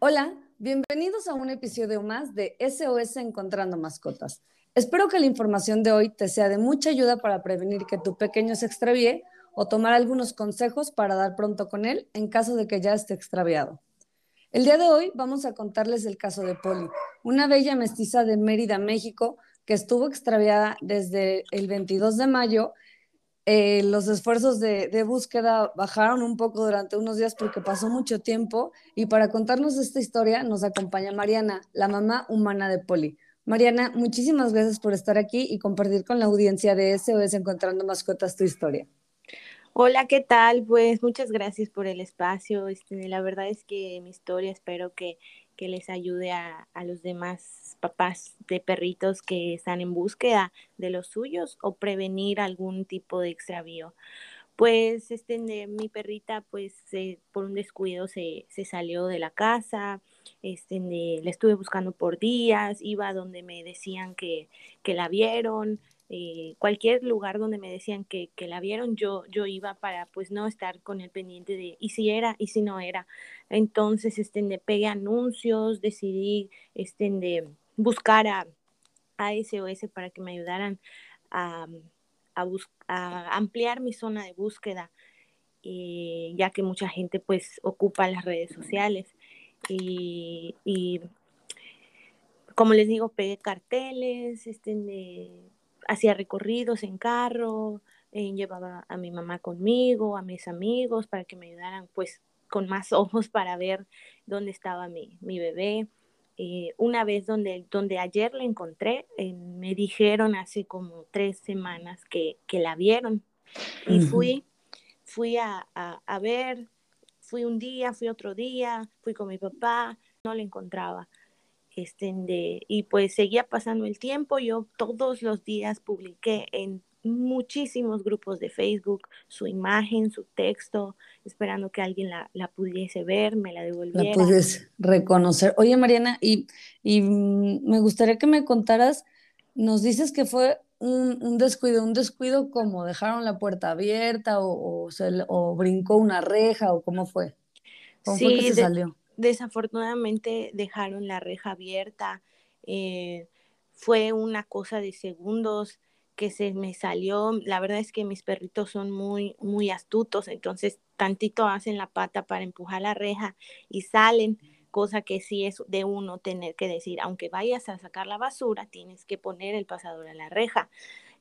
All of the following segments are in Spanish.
Hola, bienvenidos a un episodio más de SOS Encontrando Mascotas. Espero que la información de hoy te sea de mucha ayuda para prevenir que tu pequeño se extravíe o tomar algunos consejos para dar pronto con él en caso de que ya esté extraviado. El día de hoy vamos a contarles el caso de Polly, una bella mestiza de Mérida, México, que estuvo extraviada desde el 22 de mayo eh, los esfuerzos de, búsqueda bajaron un poco durante unos días porque pasó mucho tiempo y para contarnos esta historia nos acompaña Mariana, la mamá humana de Poli. Mariana, muchísimas gracias por estar aquí y compartir con la audiencia de SOS Encontrando Mascotas tu historia. Hola, ¿qué tal? Pues muchas gracias por el espacio. Este, la verdad es que mi historia espero que que les ayude a, los demás papás de perritos que están en búsqueda de los suyos o prevenir algún tipo de extravío. Pues este, mi perrita, pues por un descuido se, salió de la casa, este, la estuve buscando por días, iba donde me decían que, que la vieron, eh, cualquier lugar donde me decían que, la vieron, yo, yo iba para pues no estar con el pendiente de y si era y si no era. Entonces, este, pegué anuncios, decidí este, buscar a, a SOS para que me ayudaran a, a, ampliar mi zona de búsqueda, eh, ya que mucha gente pues ocupa las redes sociales. Y, y como les digo, pegué carteles, este, hacía recorridos en carro, eh, llevaba a mi mamá conmigo, a mis amigos, para que me ayudaran pues con más ojos para ver dónde estaba mi, mi bebé. Eh, una vez donde, donde ayer la encontré, eh, me dijeron hace como tres semanas que, que la vieron y fui, fui a, a, a, ver, fui un día, fui otro día, fui con mi papá, no la encontraba. Este, de, y pues seguía pasando el tiempo, yo todos los días publiqué en muchísimos grupos de Facebook su imagen, su texto, esperando que alguien la, la pudiese ver, me la devolviera. La pudiese reconocer. Oye, Mariana, y, y me gustaría que me contaras, nos dices que fue un, un descuido, un descuido como dejaron la puerta abierta o, o, se, o brincó una reja o cómo fue. ¿Cómo sí, fue que se salió? Desafortunadamente dejaron la reja abierta. Eh, fue una cosa de segundos que se me salió. La verdad es que mis perritos son muy, muy astutos, entonces tantito hacen la pata para empujar la reja y salen, cosa que sí es de uno tener que decir, aunque vayas a sacar la basura, tienes que poner el pasador a la reja.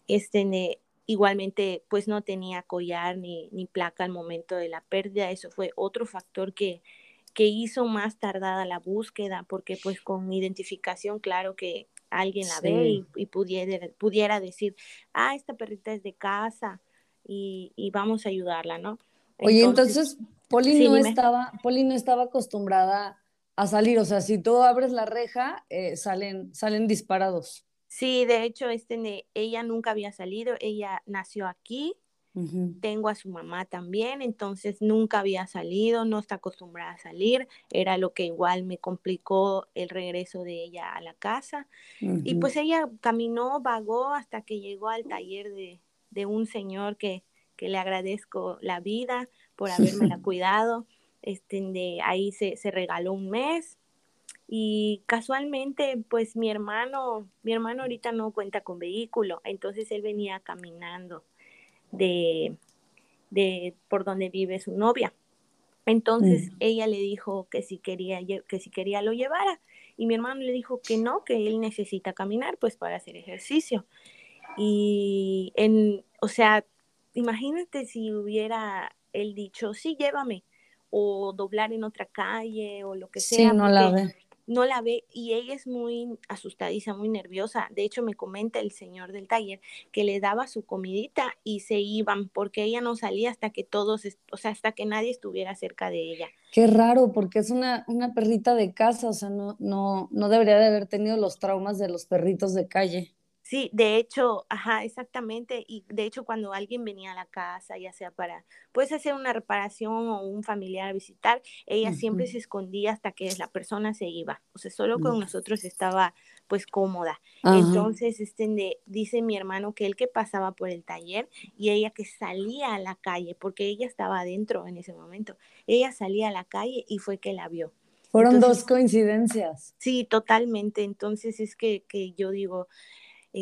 Este, igualmente, pues no tenía collar ni, ni placa al momento de la pérdida. Eso fue otro factor que, que hizo más tardada la búsqueda, porque pues con identificación, claro que alguien la sí. ve y, y, pudiera, pudiera decir, ah, esta perrita es de casa y, y vamos a ayudarla, ¿no? Oye, entonces, entonces Poli, sí, no estaba, Poli no estaba acostumbrada a salir, o sea, si tú abres la reja, eh, salen, salen disparados. Sí, de hecho, este, ella nunca había salido, ella nació aquí, tengo a su mamá también, entonces nunca había salido, no está acostumbrada a salir, era lo que igual me complicó el regreso de ella a la casa. Uh -huh. Y pues ella caminó, vagó hasta que llegó al taller de, de un señor que, que, le agradezco la vida por haberme la cuidado. Este, de ahí se, se regaló un mes, y casualmente pues mi hermano mi hermano ahorita no cuenta con vehículo entonces él venía caminando de, de por donde vive su novia. Entonces mm. ella le dijo que si quería que si quería lo llevara y mi hermano le dijo que no, que él necesita caminar pues para hacer ejercicio. Y en, o sea, imagínate si hubiera él dicho, "Sí, llévame" o doblar en otra calle o lo que sea. Sí, no la ve no la ve y ella es muy asustadiza, muy nerviosa. De hecho, me comenta el señor del taller que le daba su comidita y se iban porque ella no salía hasta que todos, o sea, hasta que nadie estuviera cerca de ella. Qué raro, porque es una, una perrita de casa, o sea, no, no, no debería de haber tenido los traumas de los perritos de calle. Sí, de hecho, ajá, exactamente. Y de hecho, cuando alguien venía a la casa, ya sea para, pues, hacer una reparación o un familiar a visitar, ella uh -huh. siempre se escondía hasta que la persona se iba. O sea, solo con uh -huh. nosotros estaba, pues, cómoda. Entonces, este, de, dice mi hermano que él que pasaba por el taller y ella que salía a la calle, porque ella estaba adentro en ese momento. Ella salía a la calle y fue que la vio. Fueron dos coincidencias. Sí, totalmente. Entonces es que, que yo digo,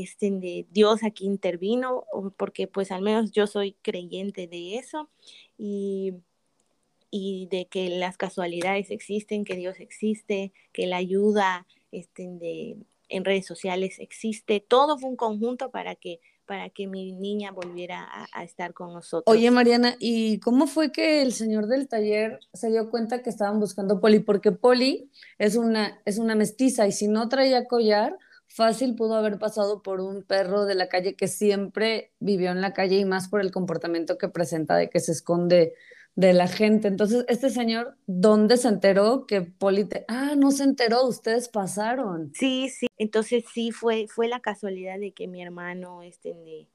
este, de Dios aquí intervino, porque pues al menos yo soy creyente de eso y, y de que las casualidades existen, que Dios existe, que la ayuda este, de, en redes sociales existe. Todo fue un conjunto para que para que mi niña volviera a, estar con nosotros. Oye, Mariana, ¿y cómo fue que el señor del taller se dio cuenta que estaban buscando Poli? Porque Poli es una, es una mestiza y si no traía collar, fácil pudo haber pasado por un perro de la calle que siempre vivió en la calle y más por el comportamiento que presenta de que se esconde de la gente. Entonces, este señor, ¿dónde se enteró que Poli Ah, no se enteró, ustedes pasaron. Sí, sí, entonces sí fue, fue la casualidad de que mi hermano este,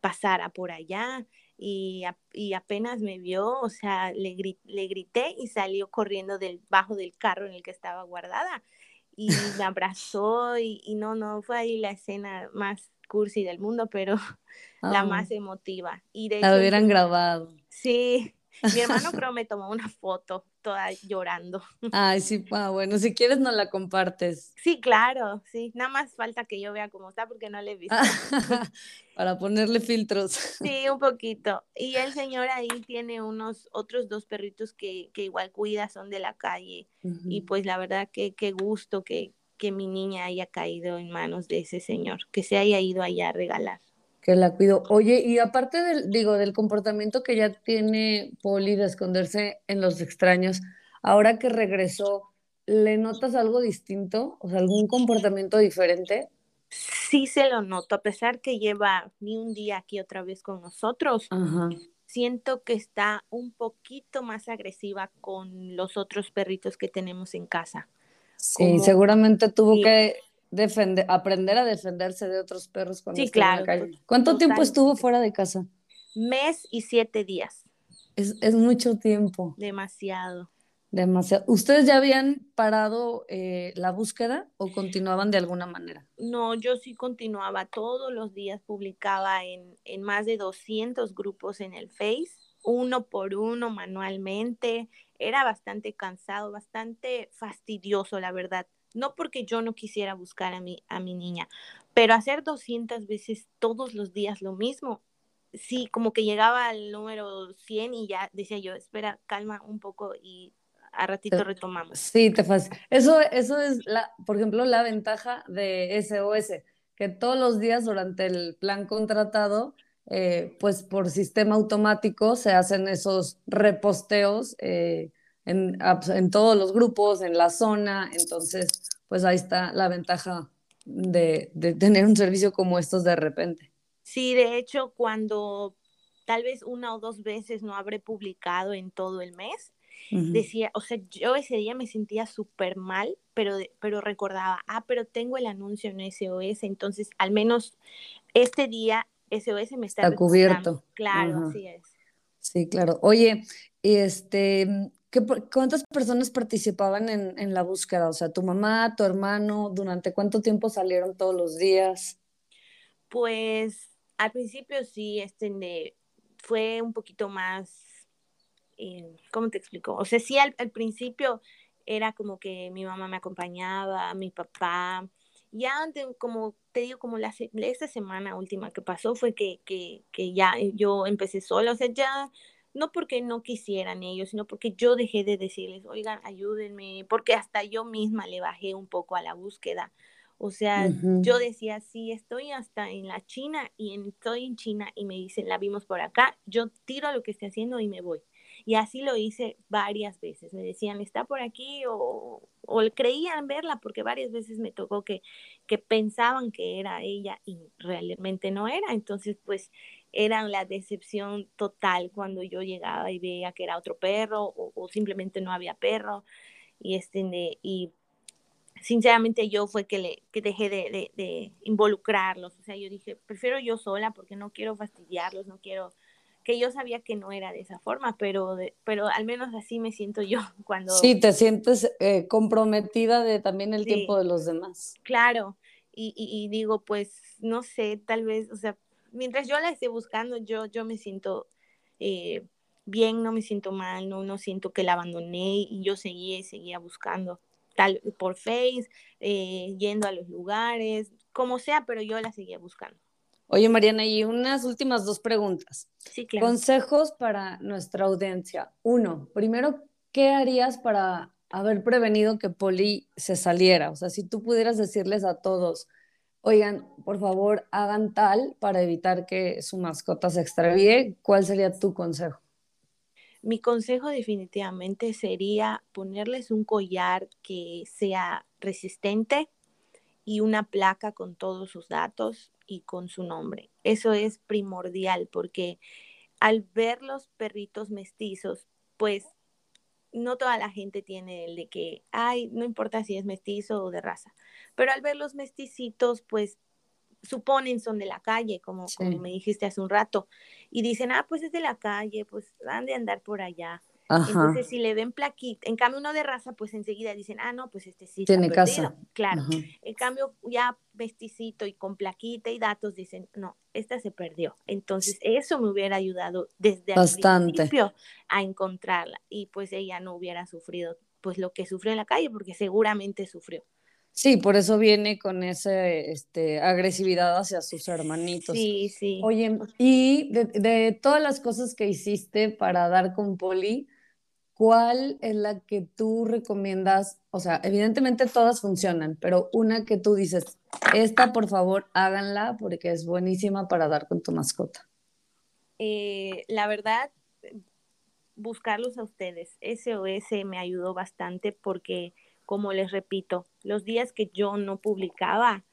pasara por allá y, y, apenas me vio, o sea, le, le grité y salió corriendo del bajo del carro en el que estaba guardada y me abrazó y, y, no, no, fue ahí la escena más cursi del mundo, pero la más emotiva. Y de la hubieran grabado. Sí, mi hermano creo me tomó una foto toda llorando. Ay, sí, ah, bueno, si quieres no la compartes. Sí, claro, sí. Nada más falta que yo vea cómo está porque no le he visto. Para ponerle filtros. Sí, un poquito. Y el señor ahí tiene unos otros dos perritos que, que igual cuida, son de la calle. Y pues la verdad que qué gusto que, que mi niña haya caído en manos de ese señor, que se haya ido allá a regalar que la cuido. Oye, y aparte del, digo, del comportamiento que ya tiene Poli de esconderse en los extraños, ahora que regresó, ¿le notas algo distinto? O sea, algún comportamiento diferente? Sí se lo noto, a pesar que lleva ni un día aquí otra vez con nosotros. Siento que está un poquito más agresiva con los otros perritos que tenemos en casa. Sí, seguramente tuvo que defender, aprender a defenderse de otros perros cuando sí, claro, en la calle. ¿Cuánto tiempo estuvo fuera de casa? Mes y siete días. Es, es mucho tiempo. Demasiado. Demasiado. ¿Ustedes ya habían parado eh, la búsqueda o continuaban de alguna manera? No, yo sí continuaba todos los días, publicaba en, en más de 200 grupos en el Face, uno por uno manualmente. Era bastante cansado, bastante fastidioso, la verdad no porque yo no quisiera buscar a mi, a mi niña, pero hacer 200 veces todos los días lo mismo, sí, como que llegaba al número 100 y ya decía yo, espera, calma un poco y a ratito retomamos. Sí, te fácil. Eso, eso es, la, por ejemplo, la ventaja de SOS, que todos los días durante el plan contratado, eh, pues por sistema automático se hacen esos reposteos eh, en, en todos los grupos, en la zona, entonces pues ahí está la ventaja de, de, tener un servicio como estos de repente. Sí, de hecho, cuando tal vez una o dos veces no habré publicado en todo el mes, decía, o sea, yo ese día me sentía súper mal, pero, pero recordaba, ah, pero tengo el anuncio en SOS, entonces al menos este día SOS me está, está cubierto. Claro, así es. Sí, claro. Oye, este, ¿Cuántas personas participaban en, la búsqueda? O sea, tu mamá, tu hermano, ¿durante cuánto tiempo salieron todos los días? Pues al principio sí, este, fue un poquito más, eh, ¿cómo te explico? O sea, sí, al, principio era como que mi mamá me acompañaba, mi papá. Ya, como te digo, como la, esta semana última que pasó fue que, que, que ya yo empecé sola, o sea, ya no porque no quisieran ellos, sino porque yo dejé de decirles, oigan, ayúdenme, porque hasta yo misma le bajé un poco a la búsqueda. O sea, yo decía, sí, estoy hasta en la China y estoy en China y me dicen, la vimos por acá, yo tiro lo que estoy haciendo y me voy. Y así lo hice varias veces. Me decían, está por aquí o, o creían verla porque varias veces me tocó que, que pensaban que era ella y realmente no era. Entonces, pues eran la decepción total cuando yo llegaba y veía que era otro perro o, simplemente no había perro. Y, este, y sinceramente yo fue que, le, que dejé de, de, involucrarlos. O sea, yo dije, prefiero yo sola porque no quiero fastidiarlos, no quiero que yo sabía que no era de esa forma, pero, pero al menos así me siento yo cuando... Sí, te sientes eh, comprometida de también el tiempo de los demás. Claro, y, y, y, digo, pues, no sé, tal vez, o sea, mientras yo la esté buscando, yo, yo me siento eh, bien, no me siento mal, no, no siento que la abandoné y yo seguía y seguía buscando, tal por Face, eh, yendo a los lugares, como sea, pero yo la seguía buscando. Oye, Mariana, y unas últimas dos preguntas. Sí, claro. Consejos para nuestra audiencia. Uno, primero, ¿qué harías para haber prevenido que Poli se saliera? O sea, si tú pudieras decirles a todos, oigan, por favor, hagan tal para evitar que su mascota se extravíe, ¿cuál sería tu consejo? Mi consejo definitivamente sería ponerles un collar que sea resistente y una placa con todos sus datos y con su nombre. Eso es primordial porque al ver los perritos mestizos, pues no toda la gente tiene el de que, ay, no importa si es mestizo o de raza, pero al ver los mesticitos, pues suponen son de la calle, como, como me dijiste hace un rato, y dicen, ah, pues es de la calle, pues han de andar por allá. Entonces, si le ven plaquita, en cambio uno de raza, pues enseguida dicen, ah, no, pues este sí tiene casa. Claro. En cambio, ya vesticito y con plaquita y datos dicen, no, esta se perdió. Entonces, eso me hubiera ayudado desde el principio a encontrarla y pues ella no hubiera sufrido pues lo que sufrió en la calle, porque seguramente sufrió. Sí, por eso viene con esa este, agresividad hacia sus hermanitos. Sí, sí. Oye, y de, de todas las cosas que hiciste para dar con Poli, ¿cuál es la que tú recomiendas? O sea, evidentemente todas funcionan, pero una que tú dices, esta por favor háganla porque es buenísima para dar con tu mascota. Eh, la verdad, buscarlos a ustedes. SOS me ayudó bastante porque, como les repito, los días que yo no publicaba,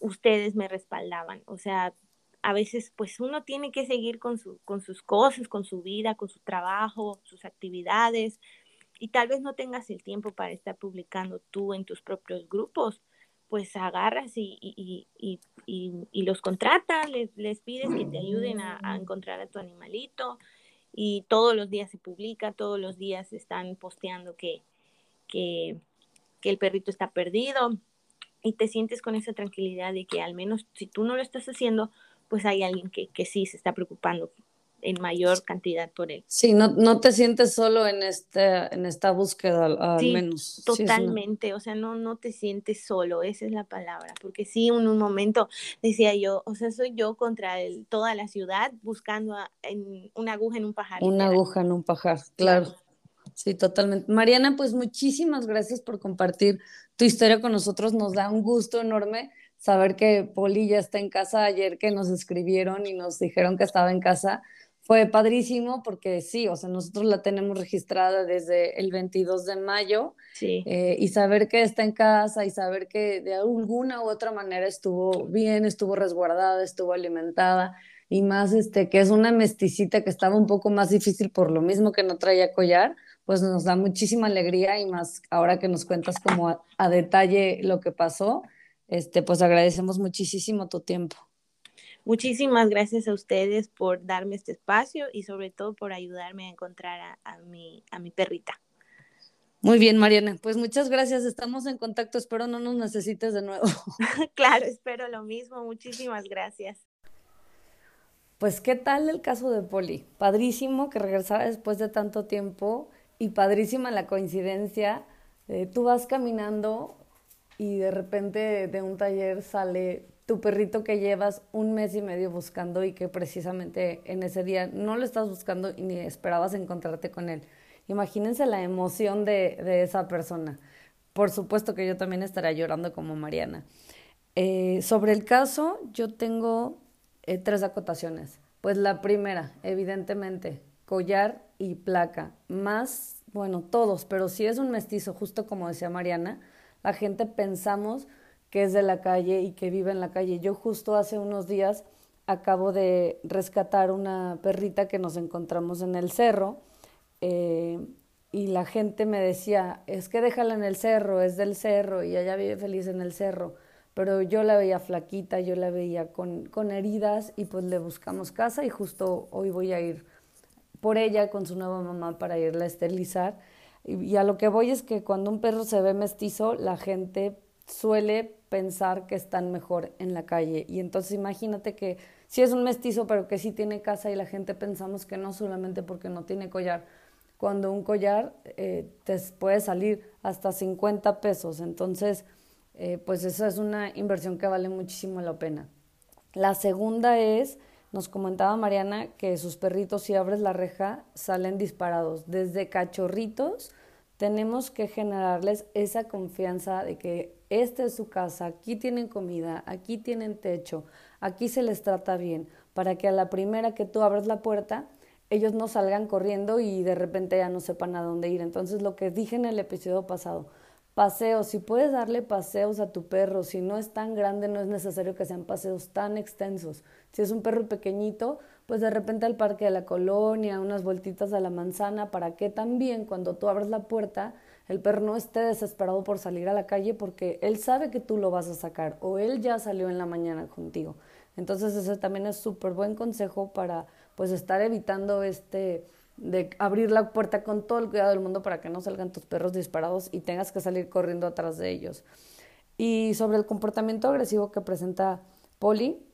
ustedes me respaldaban. O sea, a veces pues uno tiene que seguir con, su, con sus cosas, con su vida, con su trabajo, sus actividades, y tal vez no tengas el tiempo para estar publicando tú en tus propios grupos, pues agarras y, y, y, y los contratas, les, les, pides que te ayuden a, encontrar a tu animalito y todos los días se publica, todos los días están posteando que, que, que el perrito está perdido y te sientes con esa tranquilidad de que al menos si tú no lo estás haciendo, pues hay alguien que, que sí se está preocupando en mayor cantidad por él. Sí, no, no te sientes solo en, este, en esta búsqueda, al sí, menos. Totalmente, sí, o sea, no, no te sientes solo, esa es la palabra, porque sí, en un momento decía yo, o sea, soy yo contra el, toda la ciudad buscando a, en, una aguja en un pajar. Una aguja en un pajar, claro. claro. Sí, totalmente. Mariana, pues muchísimas gracias por compartir tu historia con nosotros, nos da un gusto enorme saber que Poli ya está en casa ayer que nos escribieron y nos dijeron que estaba en casa, fue padrísimo porque sí, o sea, nosotros la tenemos registrada desde el 22 de mayo sí. eh, y saber que está en casa y saber que de alguna u otra manera estuvo bien, estuvo resguardada, estuvo alimentada y más este que es una mesticita que estaba un poco más difícil por lo mismo que no traía collar, pues nos da muchísima alegría y más ahora que nos cuentas como a, a detalle lo que pasó este, pues agradecemos muchísimo tu tiempo. Muchísimas gracias a ustedes por darme este espacio y sobre todo por ayudarme a encontrar a, a, mi, a mi perrita. Muy bien, Mariana. Pues muchas gracias. Estamos en contacto. Espero no nos necesites de nuevo. claro, espero lo mismo. Muchísimas gracias. Pues, ¿qué tal el caso de Poli? Padrísimo que regresara después de tanto tiempo y padrísima la coincidencia. Eh, tú vas caminando y de repente de un taller sale tu perrito que llevas un mes y medio buscando y que precisamente en ese día no lo estás buscando y ni esperabas encontrarte con él. Imagínense la emoción de, de esa persona. Por supuesto que yo también estaría llorando como Mariana. Eh, sobre el caso, yo tengo eh, tres acotaciones. Pues la primera, evidentemente, collar y placa. Más, bueno, todos, pero si es un mestizo, justo como decía Mariana, la gente pensamos que es de la calle y que vive en la calle. Yo justo hace unos días acabo de rescatar una perrita que nos encontramos en el cerro eh, y la gente me decía, es que déjala en el cerro, es del cerro y ella vive feliz en el cerro. Pero yo la veía flaquita, yo la veía con, con heridas y pues le buscamos casa y justo hoy voy a ir por ella con su nueva mamá para irla a esterilizar y a lo que voy es que cuando un perro se ve mestizo, la gente suele pensar que están mejor en la calle. Y entonces imagínate que si es un mestizo, pero que sí tiene casa y la gente pensamos que no solamente porque no tiene collar. Cuando un collar eh, te puede salir hasta 50 pesos, entonces eh, pues esa es una inversión que vale muchísimo la pena. La segunda es, nos comentaba Mariana que sus perritos si abres la reja salen disparados, desde cachorritos tenemos que generarles esa confianza de que esta es su casa, aquí tienen comida, aquí tienen techo, aquí se les trata bien, para que a la primera que tú abres la puerta, ellos no salgan corriendo y de repente ya no sepan a dónde ir. Entonces, lo que dije en el episodio pasado, paseos, si puedes darle paseos a tu perro, si no es tan grande, no es necesario que sean paseos tan extensos. Si es un perro pequeñito, pues de repente al parque de la colonia, unas vueltitas a la manzana, para que también cuando tú abres la puerta, el perro no esté desesperado por salir a la calle porque él sabe que tú lo vas a sacar o él ya salió en la mañana contigo. Entonces ese también es súper buen consejo para pues estar evitando este de abrir la puerta con todo el cuidado del mundo para que no salgan tus perros disparados y tengas que salir corriendo atrás de ellos. Y sobre el comportamiento agresivo que presenta Polly,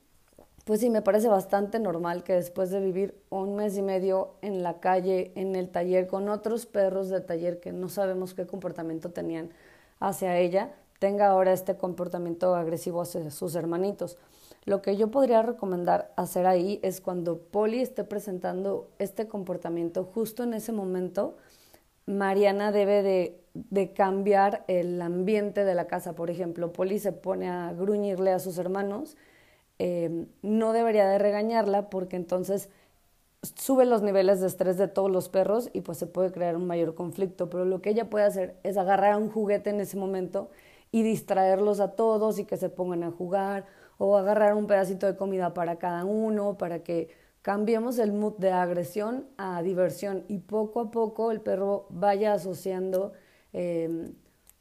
pues sí, me parece bastante normal que después de vivir un mes y medio en la calle, en el taller, con otros perros de taller que no sabemos qué comportamiento tenían hacia ella, tenga ahora este comportamiento agresivo hacia sus hermanitos. Lo que yo podría recomendar hacer ahí es cuando Polly esté presentando este comportamiento, justo en ese momento, Mariana debe de, de, cambiar el ambiente de la casa. Por ejemplo, Polly se pone a gruñirle a sus hermanos, eh, no debería de regañarla porque entonces sube los niveles de estrés de todos los perros y pues se puede crear un mayor conflicto. Pero lo que ella puede hacer es agarrar un juguete en ese momento y distraerlos a todos y que se pongan a jugar o agarrar un pedacito de comida para cada uno, para que cambiemos el mood de agresión a diversión y poco a poco el perro vaya asociando em,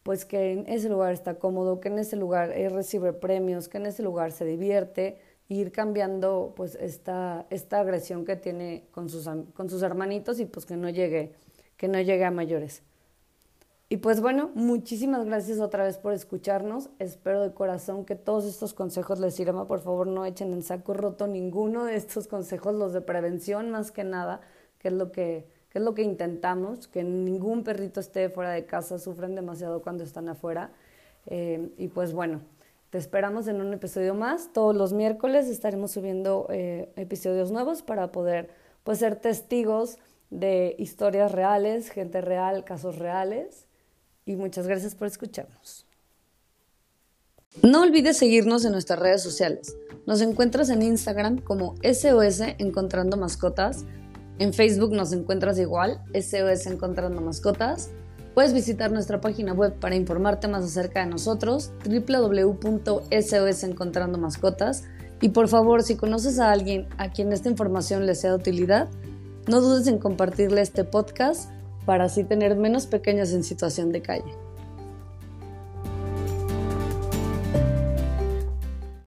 pues que en ese lugar está cómodo, que en ese lugar recibe premios, que en ese lugar se divierte, e ir cambiando pues esta, esta agresión que tiene con sus, con sus hermanitos y pues que no llegue, que no llegue a mayores. Y pues bueno, muchísimas gracias otra vez por escucharnos. Espero de corazón que todos estos consejos les sirvan. Por favor, no echen en saco roto ninguno de estos consejos, los de prevención más que nada, que es lo que, es lo que intentamos, que ningún perrito esté fuera de casa, sufren demasiado cuando están afuera. Eh, y pues bueno, te esperamos en un episodio más. Todos los miércoles estaremos subiendo eh, episodios nuevos para poder pues, ser testigos de historias reales, gente real, casos reales y muchas gracias por escucharnos. No olvides seguirnos en nuestras redes sociales. Nos encuentras en Instagram como SOS Encontrando Mascotas. En Facebook nos encuentras igual, SOS Encontrando Mascotas. Puedes visitar nuestra página web para informarte más acerca de nosotros, www.sos Encontrando Mascotas. Y por favor, si conoces a alguien a quien esta información le sea de utilidad, no dudes en compartirle este podcast para así tener menos pequeños en situación de calle.